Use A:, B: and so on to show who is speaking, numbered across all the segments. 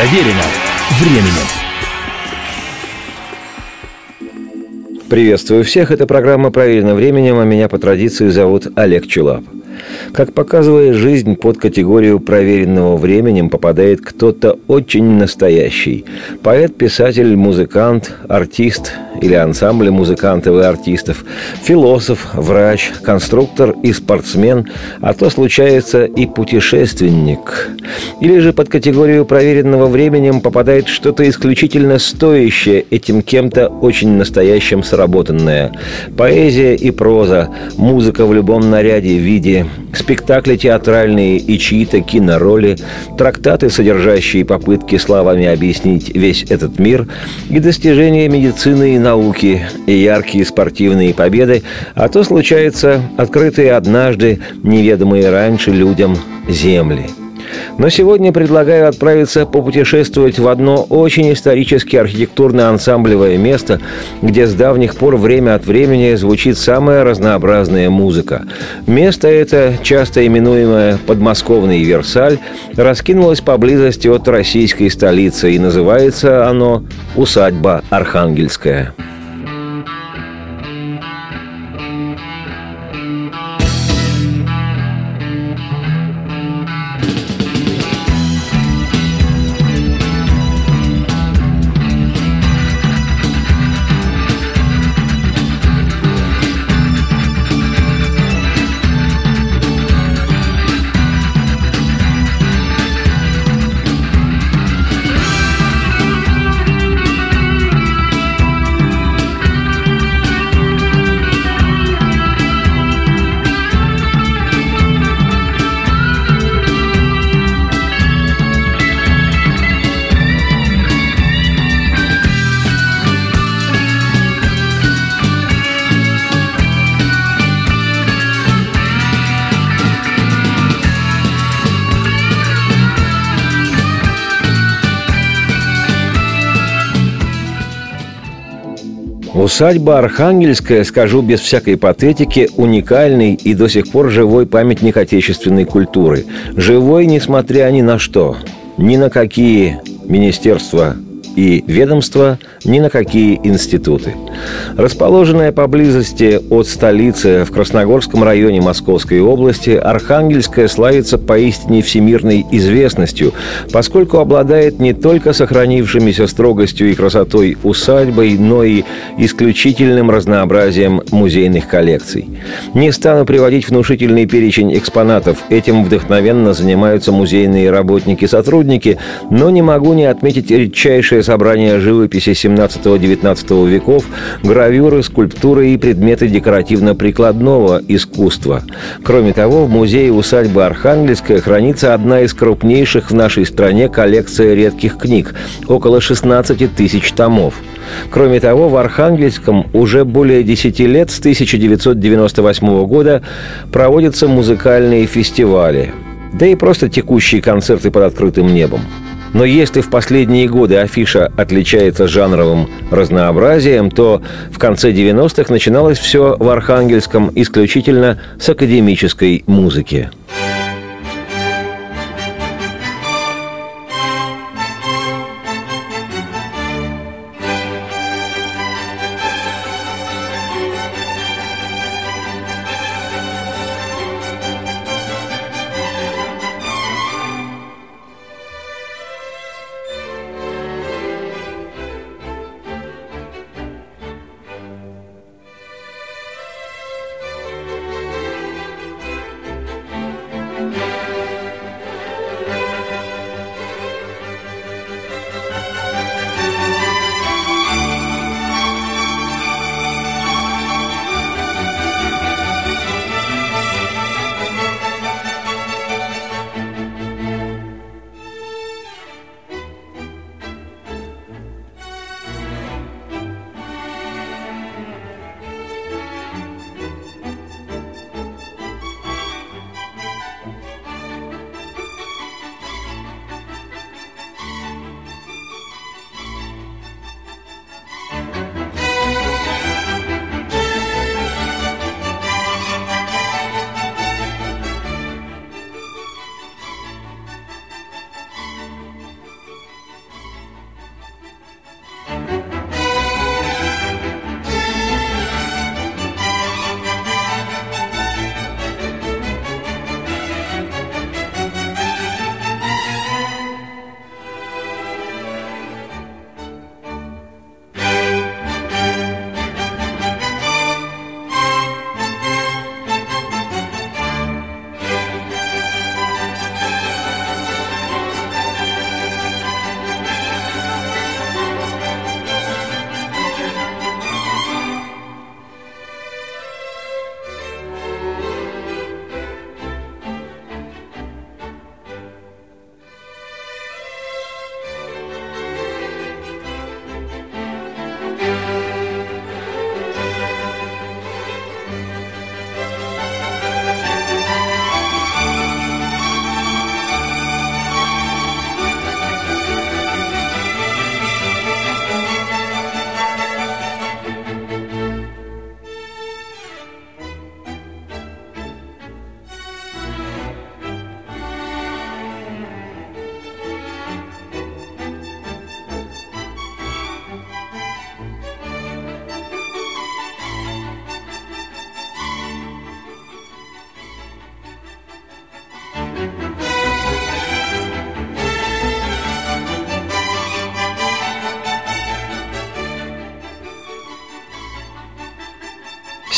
A: Проверено временем.
B: Приветствую всех, это программа «Проверено временем», а меня по традиции зовут Олег Челап. Как показывает жизнь, под категорию проверенного временем попадает кто-то очень настоящий. Поэт, писатель, музыкант, артист или ансамбль музыкантов и артистов, философ, врач, конструктор и спортсмен, а то случается и путешественник. Или же под категорию проверенного временем попадает что-то исключительно стоящее этим кем-то очень настоящим сработанное. Поэзия и проза, музыка в любом наряде, виде, спектакли театральные и чьи-то кинороли, трактаты, содержащие попытки словами объяснить весь этот мир, и достижения медицины и науки, и яркие спортивные победы, а то случается открытые однажды, неведомые раньше людям земли – но сегодня предлагаю отправиться попутешествовать в одно очень исторически архитектурно-ансамблевое место, где с давних пор время от времени звучит самая разнообразная музыка. Место это, часто именуемое подмосковный Версаль, раскинулось поблизости от российской столицы и называется оно «Усадьба Архангельская». Усадьба Архангельская, скажу без всякой патетики, уникальный и до сих пор живой памятник отечественной культуры. Живой, несмотря ни на что, ни на какие министерства и ведомства, ни на какие институты. Расположенная поблизости от столицы в Красногорском районе Московской области, Архангельская славится поистине всемирной известностью, поскольку обладает не только сохранившимися строгостью и красотой усадьбой, но и исключительным разнообразием музейных коллекций. Не стану приводить внушительный перечень экспонатов, этим вдохновенно занимаются музейные работники-сотрудники, но не могу не отметить редчайшее собрание живописи 17-19 веков, гравюры, скульптуры и предметы декоративно-прикладного искусства. Кроме того, в музее усадьбы Архангельская хранится одна из крупнейших в нашей стране коллекция редких книг – около 16 тысяч томов. Кроме того, в Архангельском уже более 10 лет, с 1998 года, проводятся музыкальные фестивали, да и просто текущие концерты под открытым небом. Но если в последние годы афиша отличается жанровым разнообразием, то в конце 90-х начиналось все в Архангельском исключительно с академической музыки.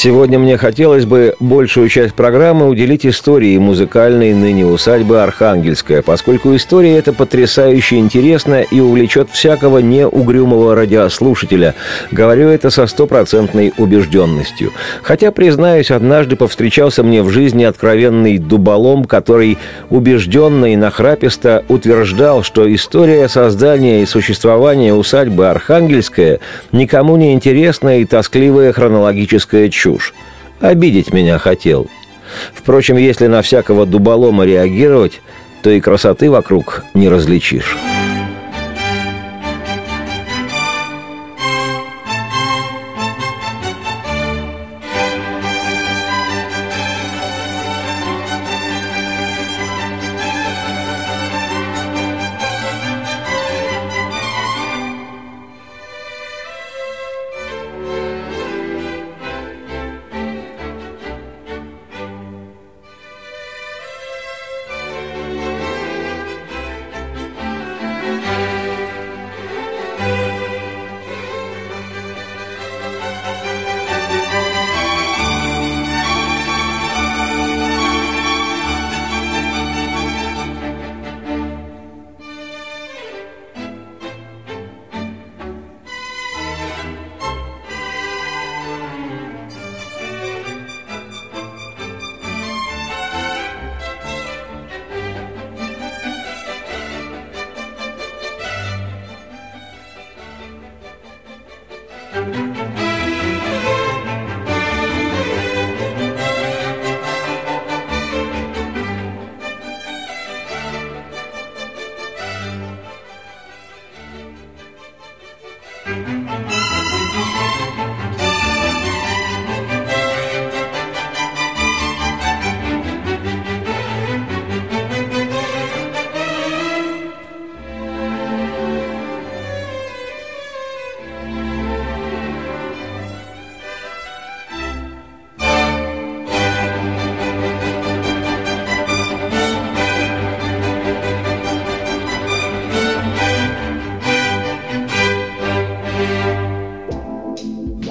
B: Сегодня мне хотелось бы большую часть программы уделить истории музыкальной ныне усадьбы Архангельская, поскольку история эта потрясающе интересна и увлечет всякого неугрюмого радиослушателя. Говорю это со стопроцентной убежденностью. Хотя, признаюсь, однажды повстречался мне в жизни откровенный дуболом, который убежденно и нахраписто утверждал, что история создания и существования усадьбы Архангельская никому не интересная и тоскливая хронологическая чудо чушь. Обидеть меня хотел. Впрочем, если на всякого дуболома реагировать, то и красоты вокруг не различишь.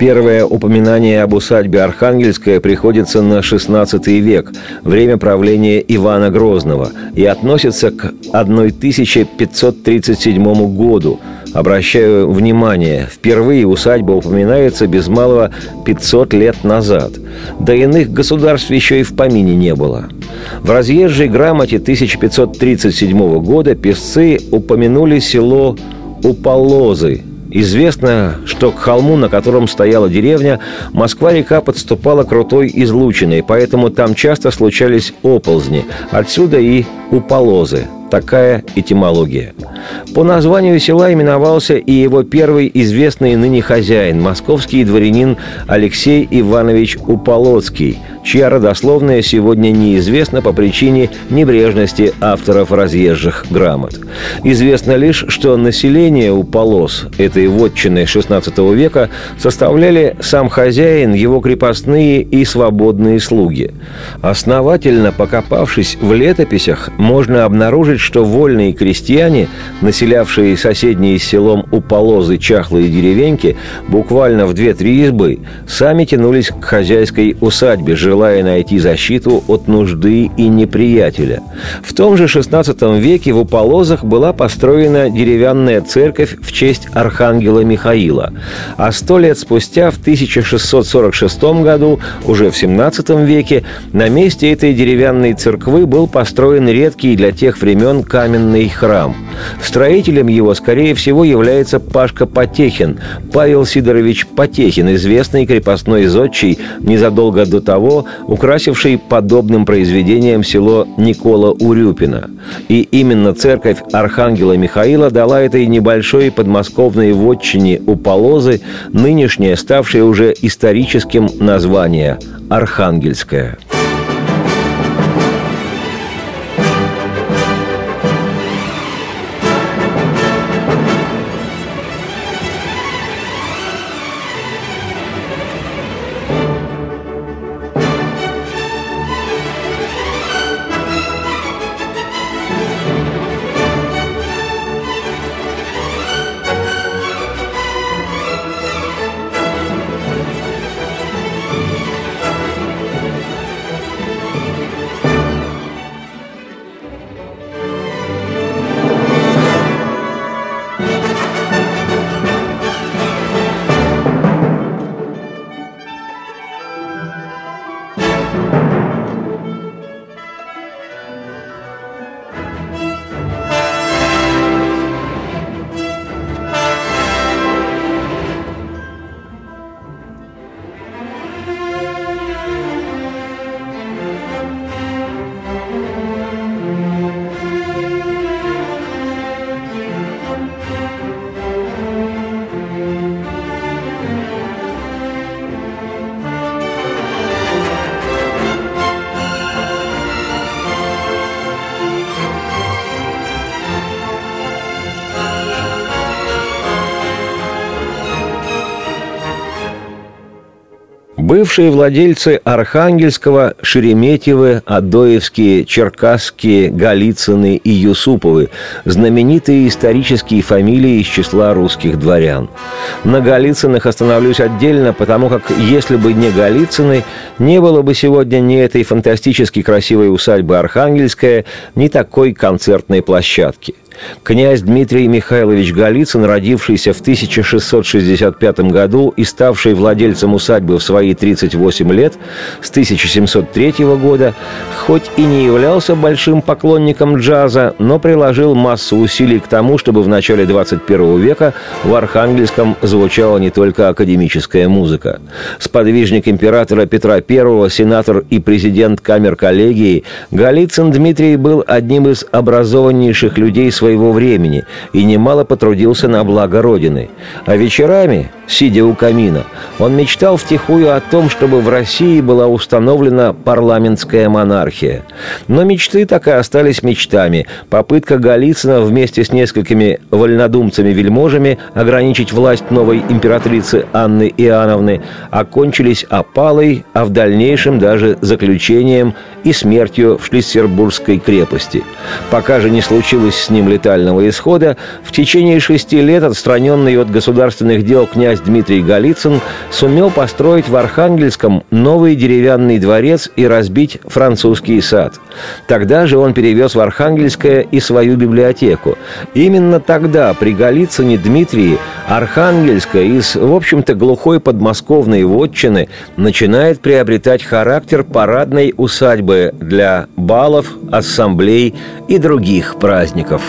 B: Первое упоминание об усадьбе Архангельская приходится на XVI век, время правления Ивана Грозного, и относится к 1537 году. Обращаю внимание, впервые усадьба упоминается без малого 500 лет назад. До иных государств еще и в помине не было. В разъезжей грамоте 1537 года песцы упомянули село Уполозы – Известно, что к холму, на котором стояла деревня, Москва-река подступала крутой излучиной, поэтому там часто случались оползни. Отсюда и уполозы – Такая этимология. По названию села именовался и его первый известный ныне хозяин, московский дворянин Алексей Иванович Уполоцкий, чья родословная сегодня неизвестна по причине небрежности авторов разъезжих грамот. Известно лишь, что население Уполос этой вотчины XVI века составляли сам хозяин, его крепостные и свободные слуги. Основательно покопавшись в летописях, можно обнаружить, что вольные крестьяне, населявшие соседние с селом Уполозы чахлые деревеньки, буквально в две-три избы, сами тянулись к хозяйской усадьбе, желая найти защиту от нужды и неприятеля. В том же XVI веке в Уполозах была построена деревянная церковь в честь архангела Михаила, а сто лет спустя, в 1646 году, уже в XVII веке, на месте этой деревянной церквы был построен редкий для тех времен возведен каменный храм. Строителем его, скорее всего, является Пашка Потехин, Павел Сидорович Потехин, известный крепостной зодчий, незадолго до того украсивший подобным произведением село Никола Урюпина. И именно церковь Архангела Михаила дала этой небольшой подмосковной вотчине у Полозы нынешнее, ставшее уже историческим название – Архангельская. Бывшие владельцы Архангельского, Шереметьевы, Адоевские, Черкасские, Голицыны и Юсуповы – знаменитые исторические фамилии из числа русских дворян. На Голицынах остановлюсь отдельно, потому как если бы не Голицыны, не было бы сегодня ни этой фантастически красивой усадьбы Архангельская, ни такой концертной площадки. Князь Дмитрий Михайлович Голицын, родившийся в 1665 году и ставший владельцем усадьбы в свои 38 лет с 1703 года, хоть и не являлся большим поклонником джаза, но приложил массу усилий к тому, чтобы в начале 21 века в Архангельском звучала не только академическая музыка. Сподвижник императора Петра I, сенатор и президент камер коллегии, Голицын Дмитрий был одним из образованнейших людей своего времени и немало потрудился на благо Родины. А вечерами, сидя у камина, он мечтал втихую о том, чтобы в России была установлена парламентская монархия. Но мечты так и остались мечтами. Попытка Голицына вместе с несколькими вольнодумцами-вельможами ограничить власть новой императрицы Анны Иоанновны окончились опалой, а в дальнейшем даже заключением и смертью в Шлиссербургской крепости. Пока же не случилось с ним летального исхода, в течение шести лет отстраненный от государственных дел князь Дмитрий Голицын сумел построить в Архангельском новый деревянный дворец и разбить французский сад. Тогда же он перевез в Архангельское и свою библиотеку. Именно тогда при Голицыне Дмитрии Архангельская из, в общем-то, глухой подмосковной вотчины начинает приобретать характер парадной усадьбы для балов, ассамблей и других праздников.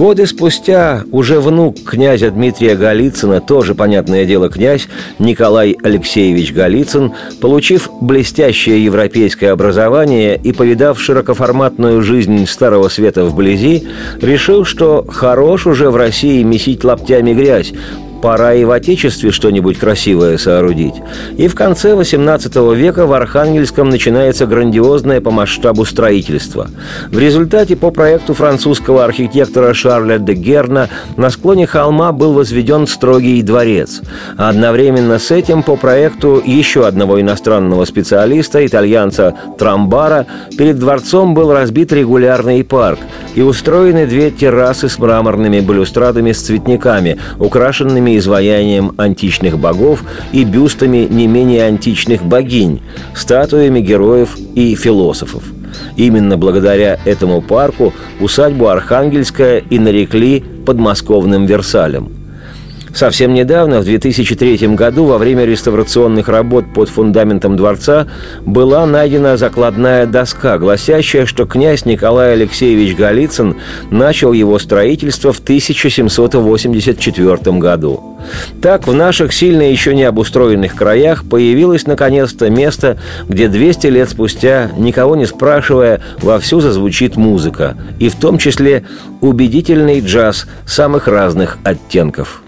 B: Годы спустя уже внук князя Дмитрия Голицына, тоже, понятное дело, князь Николай Алексеевич Голицын, получив блестящее европейское образование и повидав широкоформатную жизнь Старого Света вблизи, решил, что хорош уже в России месить лаптями грязь, пора и в Отечестве что-нибудь красивое соорудить. И в конце XVIII века в Архангельском начинается грандиозное по масштабу строительство. В результате по проекту французского архитектора Шарля де Герна на склоне холма был возведен строгий дворец. А одновременно с этим по проекту еще одного иностранного специалиста, итальянца Трамбара, перед дворцом был разбит регулярный парк и устроены две террасы с мраморными балюстрадами с цветниками, украшенными бюстами изваянием античных богов и бюстами не менее античных богинь, статуями героев и философов. Именно благодаря этому парку усадьбу Архангельская и нарекли подмосковным Версалем –
C: Совсем недавно, в 2003 году, во время реставрационных работ под фундаментом дворца, была найдена закладная доска, гласящая, что князь Николай Алексеевич Голицын начал его строительство в 1784 году. Так, в наших сильно еще не обустроенных краях появилось наконец-то место, где 200 лет спустя, никого не спрашивая, вовсю зазвучит музыка, и в том числе убедительный джаз самых разных оттенков.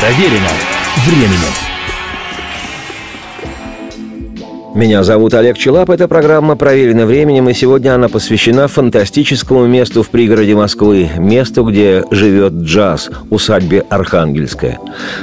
D: Проверено временем.
C: Меня зовут Олег Челап. Эта программа проверена временем, и сегодня она посвящена фантастическому месту в пригороде Москвы, месту, где живет джаз, усадьбе Архангельская.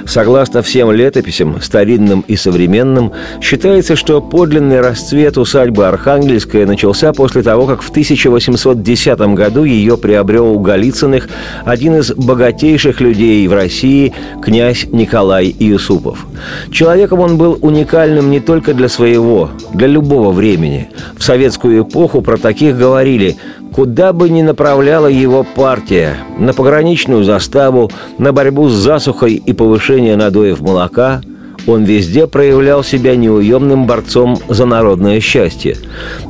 C: Согласно всем летописям, старинным и современным, считается, что подлинный расцвет усадьбы Архангельская начался после того, как в 1810 году ее приобрел у Голицыных один из богатейших людей в России, князь Николай Юсупов. Человеком он был уникальным не только для своего для любого времени. В советскую эпоху про таких говорили
B: Куда бы ни направляла его партия, на пограничную заставу, на борьбу с засухой и повышение надоев молока – он везде проявлял себя неуемным борцом за народное счастье.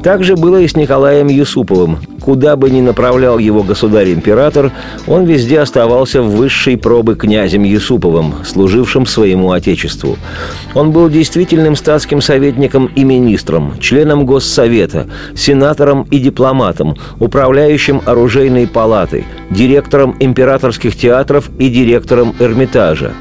B: Так же было и с Николаем Юсуповым. Куда бы ни направлял его государь-император, он везде оставался в высшей пробы князем Юсуповым, служившим своему отечеству. Он был действительным статским советником и министром, членом Госсовета, сенатором и дипломатом, управляющим оружейной палатой, директором императорских театров и директором Эрмитажа.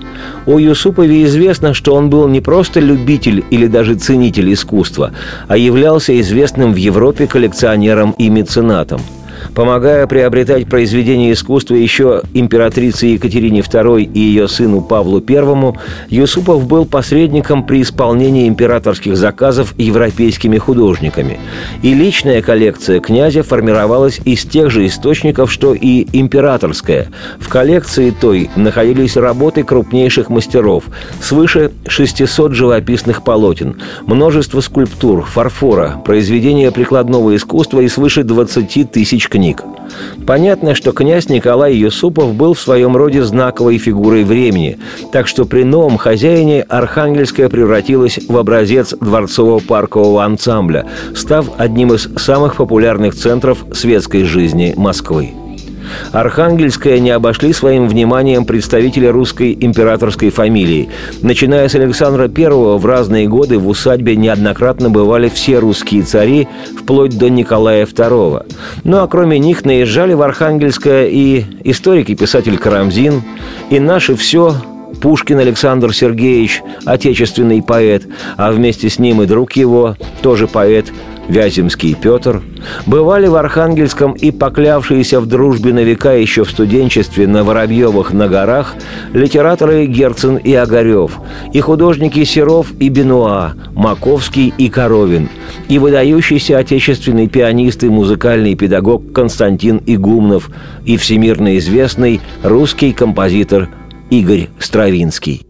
B: О Юсупове известно, что он был не просто любитель или даже ценитель искусства, а являлся известным в Европе коллекционером и меценатом – Помогая приобретать произведения искусства еще императрице Екатерине II и ее сыну Павлу I, Юсупов был посредником при исполнении императорских заказов европейскими художниками. И личная коллекция князя формировалась из тех же источников, что и императорская. В коллекции той находились работы крупнейших мастеров, свыше 600 живописных полотен, множество скульптур, фарфора, произведения прикладного искусства и свыше 20 тысяч книг. Понятно, что князь Николай Юсупов был в своем роде знаковой фигурой времени, так что при новом хозяине Архангельская превратилась в образец дворцового паркового ансамбля, став одним из самых популярных центров светской жизни Москвы. Архангельское не обошли своим вниманием представители русской императорской фамилии. Начиная с Александра I в разные годы в усадьбе неоднократно бывали все русские цари, вплоть до Николая II. Ну а кроме них наезжали в Архангельское и историк и писатель Карамзин, и наше все Пушкин Александр Сергеевич, отечественный поэт, а вместе с ним и друг его, тоже поэт, Вяземский Петр, бывали в Архангельском и поклявшиеся в дружбе на века еще в студенчестве на Воробьевых на горах литераторы Герцен и Огарев, и художники Серов и Бенуа, Маковский и Коровин, и выдающийся отечественный пианист и музыкальный педагог Константин Игумнов, и всемирно известный русский композитор Игорь Стравинский.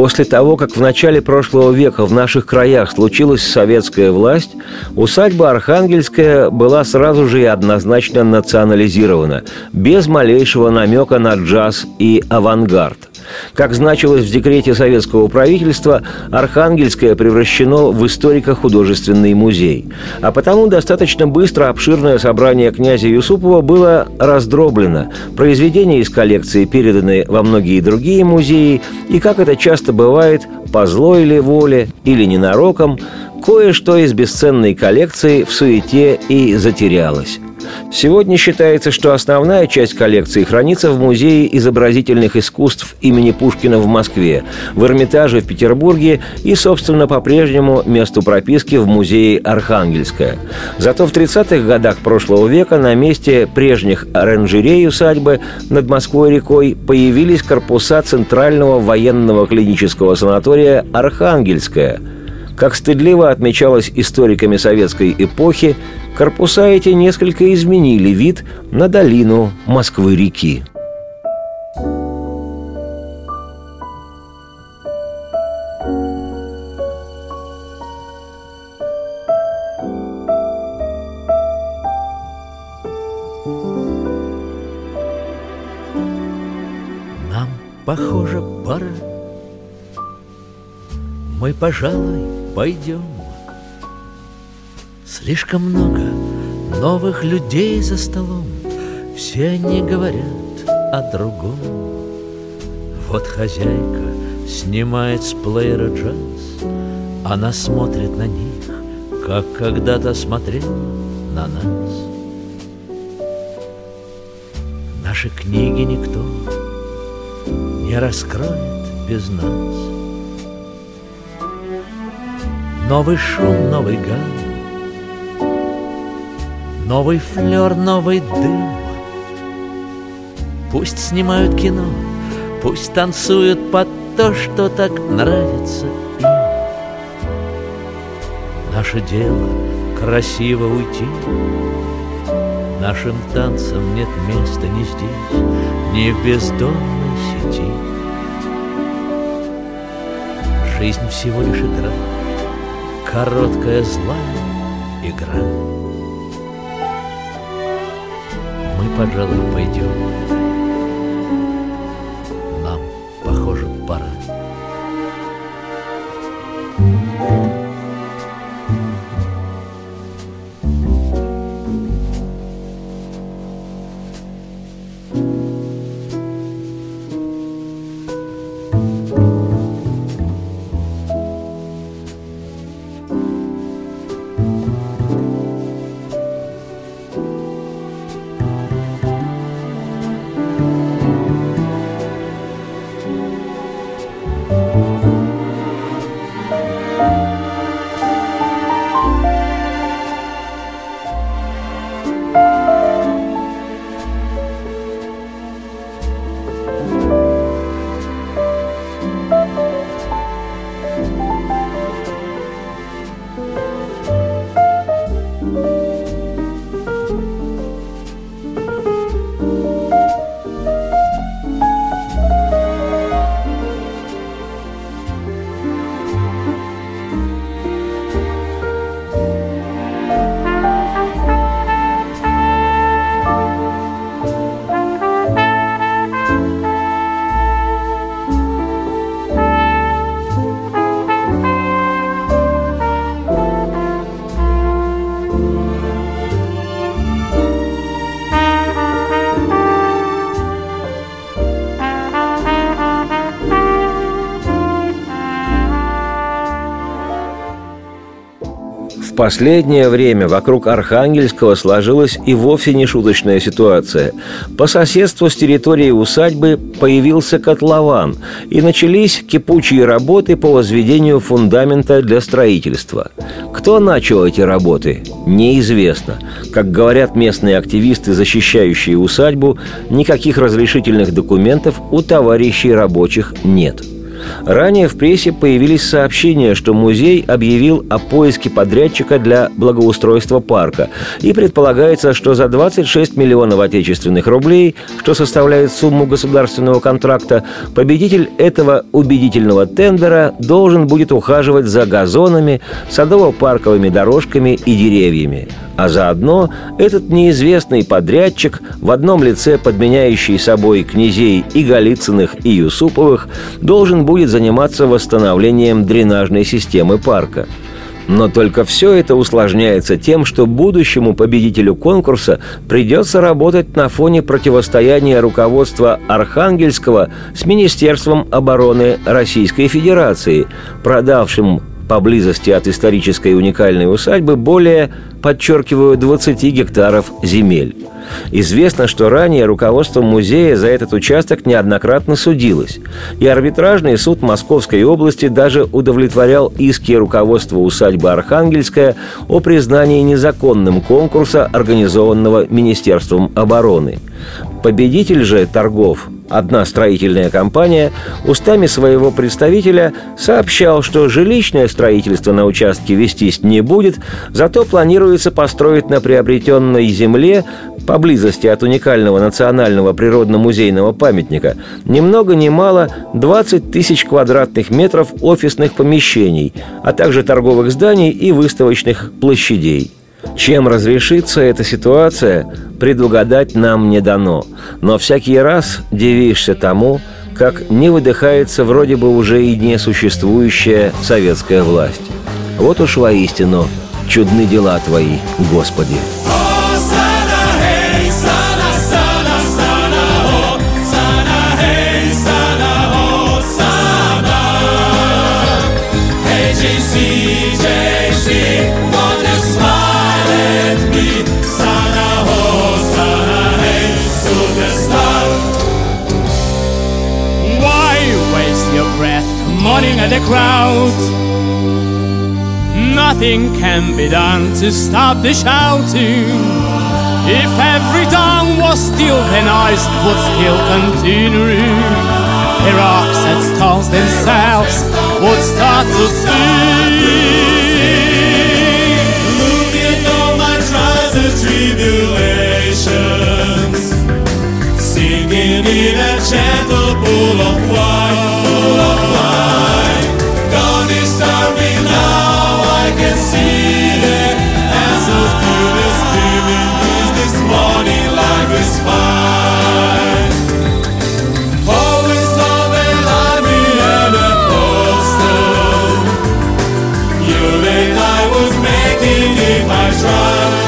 B: После того, как в начале прошлого века в наших краях случилась советская власть, усадьба Архангельская была сразу же и однозначно национализирована, без малейшего намека на джаз и авангард. Как значилось в декрете советского правительства, Архангельское превращено в историко-художественный музей. А потому достаточно быстро обширное собрание князя Юсупова было раздроблено. Произведения из коллекции переданы во многие другие музеи, и, как это часто бывает, по злой ли воле или ненароком, кое-что из бесценной коллекции в суете и затерялось. Сегодня считается, что основная часть коллекции хранится в Музее изобразительных искусств имени Пушкина в Москве, в Эрмитаже в Петербурге и, собственно, по-прежнему месту прописки в Музее Архангельская. Зато в 30-х годах прошлого века на месте прежних оранжерей усадьбы над Москвой-рекой появились корпуса Центрального военного клинического санатория «Архангельская», как стыдливо отмечалось историками советской эпохи, корпуса эти несколько изменили вид на долину Москвы-реки.
D: Нам, похоже, Мы, пожалуй, пойдем. Слишком много новых людей за столом, Все они говорят о другом. Вот хозяйка снимает с плеера джаз, Она смотрит на них, как когда-то смотрела на нас. Наши книги никто не раскроет без нас. Новый шум, новый гам, Новый флер, новый дым. Пусть снимают кино, пусть танцуют под то, что так нравится им. Наше дело красиво уйти. Нашим танцам нет места ни здесь, ни в бездонной сети. Жизнь всего лишь игра, короткая злая игра пожалуй, пойдем.
B: Последнее время вокруг Архангельского сложилась и вовсе не шуточная ситуация. По соседству с территорией усадьбы появился котлован, и начались кипучие работы по возведению фундамента для строительства. Кто начал эти работы, неизвестно. Как говорят местные активисты, защищающие усадьбу, никаких разрешительных документов у товарищей рабочих нет – Ранее в прессе появились сообщения, что музей объявил о поиске подрядчика для благоустройства парка. И предполагается, что за 26 миллионов отечественных рублей, что составляет сумму государственного контракта, победитель этого убедительного тендера должен будет ухаживать за газонами, садово-парковыми дорожками и деревьями. А заодно этот неизвестный подрядчик, в одном лице подменяющий собой князей и Голицыных, и Юсуповых, должен будет заниматься восстановлением дренажной системы парка. Но только все это усложняется тем, что будущему победителю конкурса придется работать на фоне противостояния руководства Архангельского с Министерством обороны Российской Федерации, продавшим поблизости от исторической уникальной усадьбы более, подчеркиваю, 20 гектаров земель. Известно, что ранее руководство музея за этот участок неоднократно судилось, и арбитражный суд Московской области даже удовлетворял иски руководства усадьбы Архангельская о признании незаконным конкурса, организованного Министерством обороны. Победитель же торгов Одна строительная компания устами своего представителя сообщал, что жилищное строительство на участке вестись не будет, зато планируется построить на приобретенной земле поблизости от уникального национального природно-музейного памятника ни много ни мало 20 тысяч квадратных метров офисных помещений, а также торговых зданий и выставочных площадей – чем разрешится эта ситуация, предугадать нам не дано. Но всякий раз дивишься тому, как не выдыхается вроде бы уже и не существующая советская власть. Вот уж воистину чудны дела Твои, Господи.
E: The crowd. Nothing can be done to stop the shouting. If every tongue was still, then eyes would still continue. The rocks and stones themselves would start to sing.
F: Look at all my trials and tribulations, singing in a gentle pool of wine, full of I was making if I tried.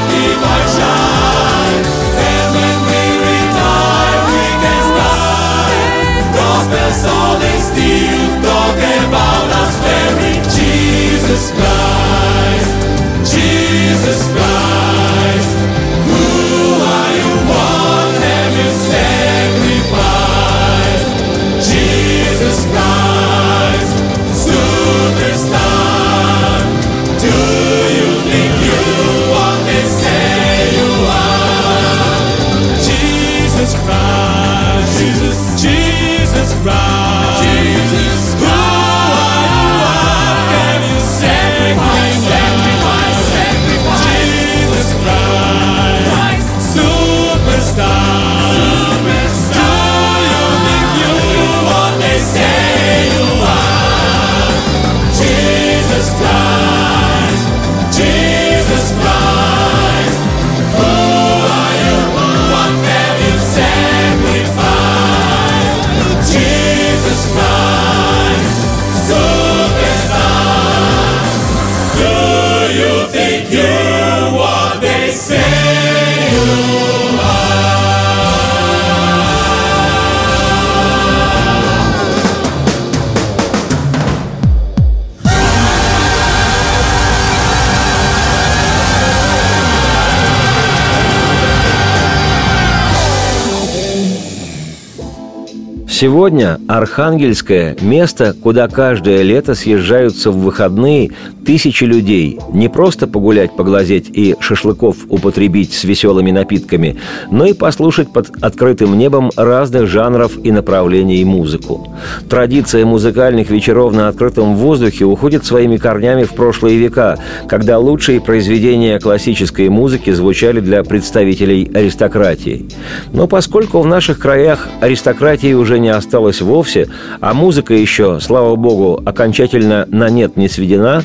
B: Сегодня Архангельское – место, куда каждое лето съезжаются в выходные тысячи людей. Не просто погулять, поглазеть и шашлыков употребить с веселыми напитками, но и послушать под открытым небом разных жанров и направлений музыку. Традиция музыкальных вечеров на открытом воздухе уходит своими корнями в прошлые века, когда лучшие произведения классической музыки звучали для представителей аристократии. Но поскольку в наших краях аристократии уже не осталось вовсе, а музыка еще, слава богу, окончательно на нет не сведена,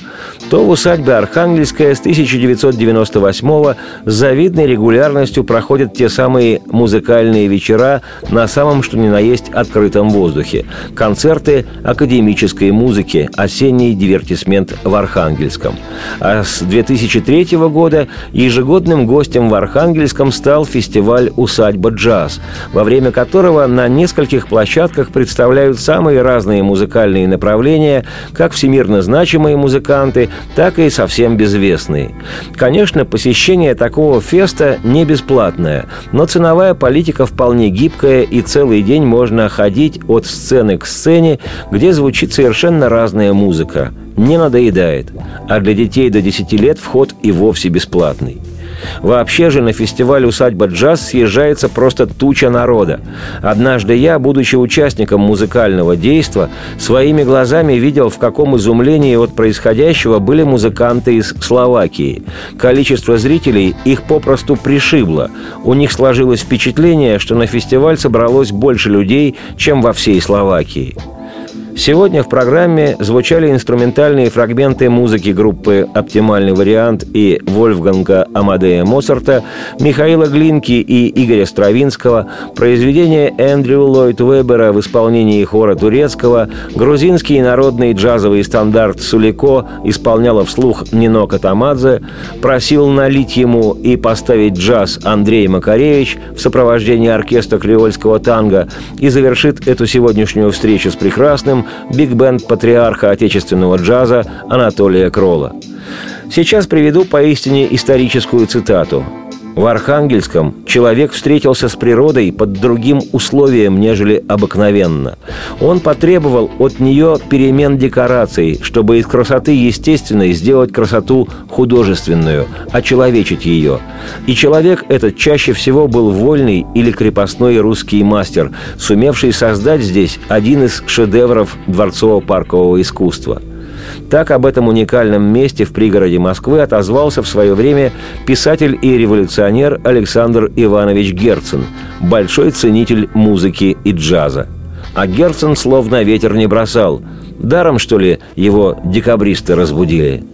B: то в усадьбе Архангельская с 1998 с завидной регулярностью проходят те самые музыкальные вечера на самом что ни на есть открытом воздухе. Концерты академической музыки, осенний дивертисмент в Архангельском. А с 2003 года ежегодным гостем в Архангельском стал фестиваль «Усадьба джаз», во время которого на нескольких площадках площадках представляют самые разные музыкальные направления, как всемирно значимые музыканты, так и совсем безвестные. Конечно, посещение такого феста не бесплатное, но ценовая политика вполне гибкая, и целый день можно ходить от сцены к сцене, где звучит совершенно разная музыка. Не надоедает. А для детей до 10 лет вход и вовсе бесплатный. Вообще же на фестиваль «Усадьба джаз» съезжается просто туча народа. Однажды я, будучи участником музыкального действа, своими глазами видел, в каком изумлении от происходящего были музыканты из Словакии. Количество зрителей их попросту пришибло. У них сложилось впечатление, что на фестиваль собралось больше людей, чем во всей Словакии. Сегодня в программе звучали инструментальные фрагменты музыки группы «Оптимальный вариант» и Вольфганга Амадея Моцарта, Михаила Глинки и Игоря Стравинского, произведения Эндрю Ллойд Вебера в исполнении хора турецкого, грузинский народный джазовый стандарт «Сулико» исполняла вслух Нино Катамадзе, просил налить ему и поставить джаз Андрей Макаревич в сопровождении оркестра креольского танго и завершит эту сегодняшнюю встречу с прекрасным биг-бенд патриарха отечественного джаза Анатолия Крола. Сейчас приведу поистине историческую цитату. В Архангельском человек встретился с природой под другим условием, нежели обыкновенно. Он потребовал от нее перемен декораций, чтобы из красоты естественной сделать красоту художественную, очеловечить ее. И человек этот чаще всего был вольный или крепостной русский мастер, сумевший создать здесь один из шедевров дворцово-паркового искусства – так об этом уникальном месте в пригороде Москвы отозвался в свое время писатель и революционер Александр Иванович Герцен, большой ценитель музыки и джаза. А Герцен словно ветер не бросал. Даром, что ли, его декабристы разбудили –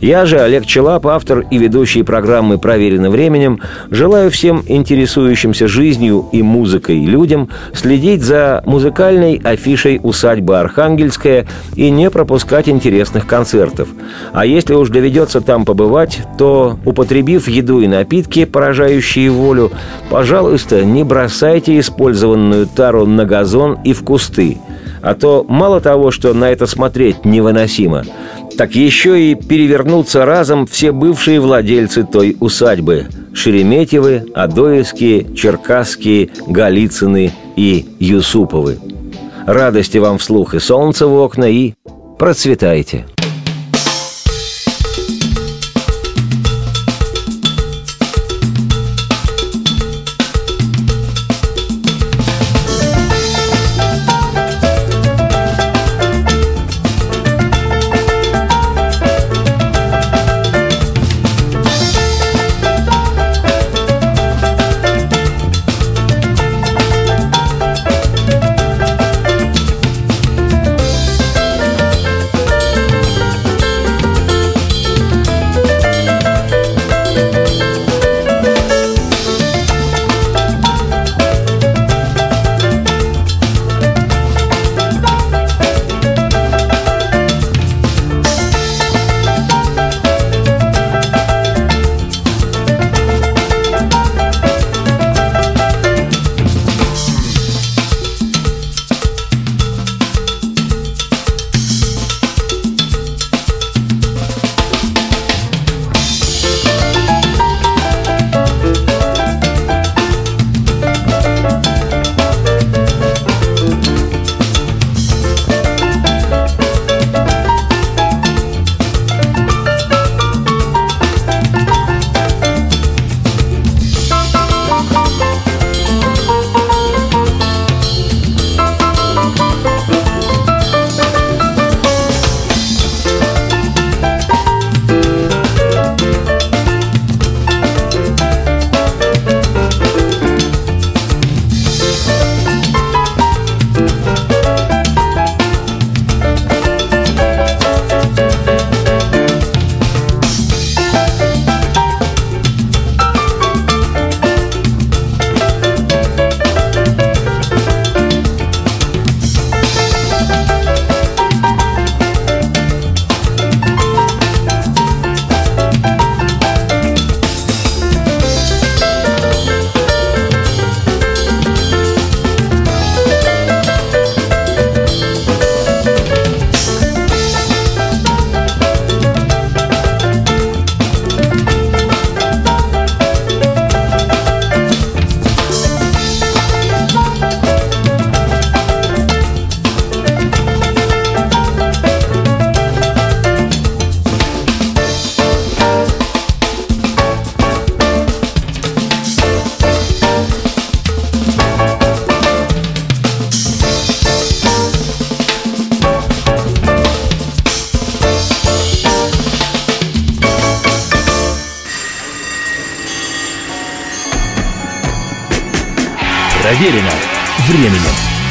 B: я же, Олег Челап, автор и ведущий программы «Проверено временем», желаю всем интересующимся жизнью и музыкой людям следить за музыкальной афишей усадьбы Архангельская и не пропускать интересных концертов. А если уж доведется там побывать, то, употребив еду и напитки, поражающие волю, пожалуйста, не бросайте использованную тару на газон и в кусты. А то мало того, что на это смотреть невыносимо – так еще и перевернутся разом все бывшие владельцы той усадьбы – Шереметьевы, Адоевские, Черкасские, Голицыны и Юсуповы. Радости вам вслух и солнце в окна, и процветайте!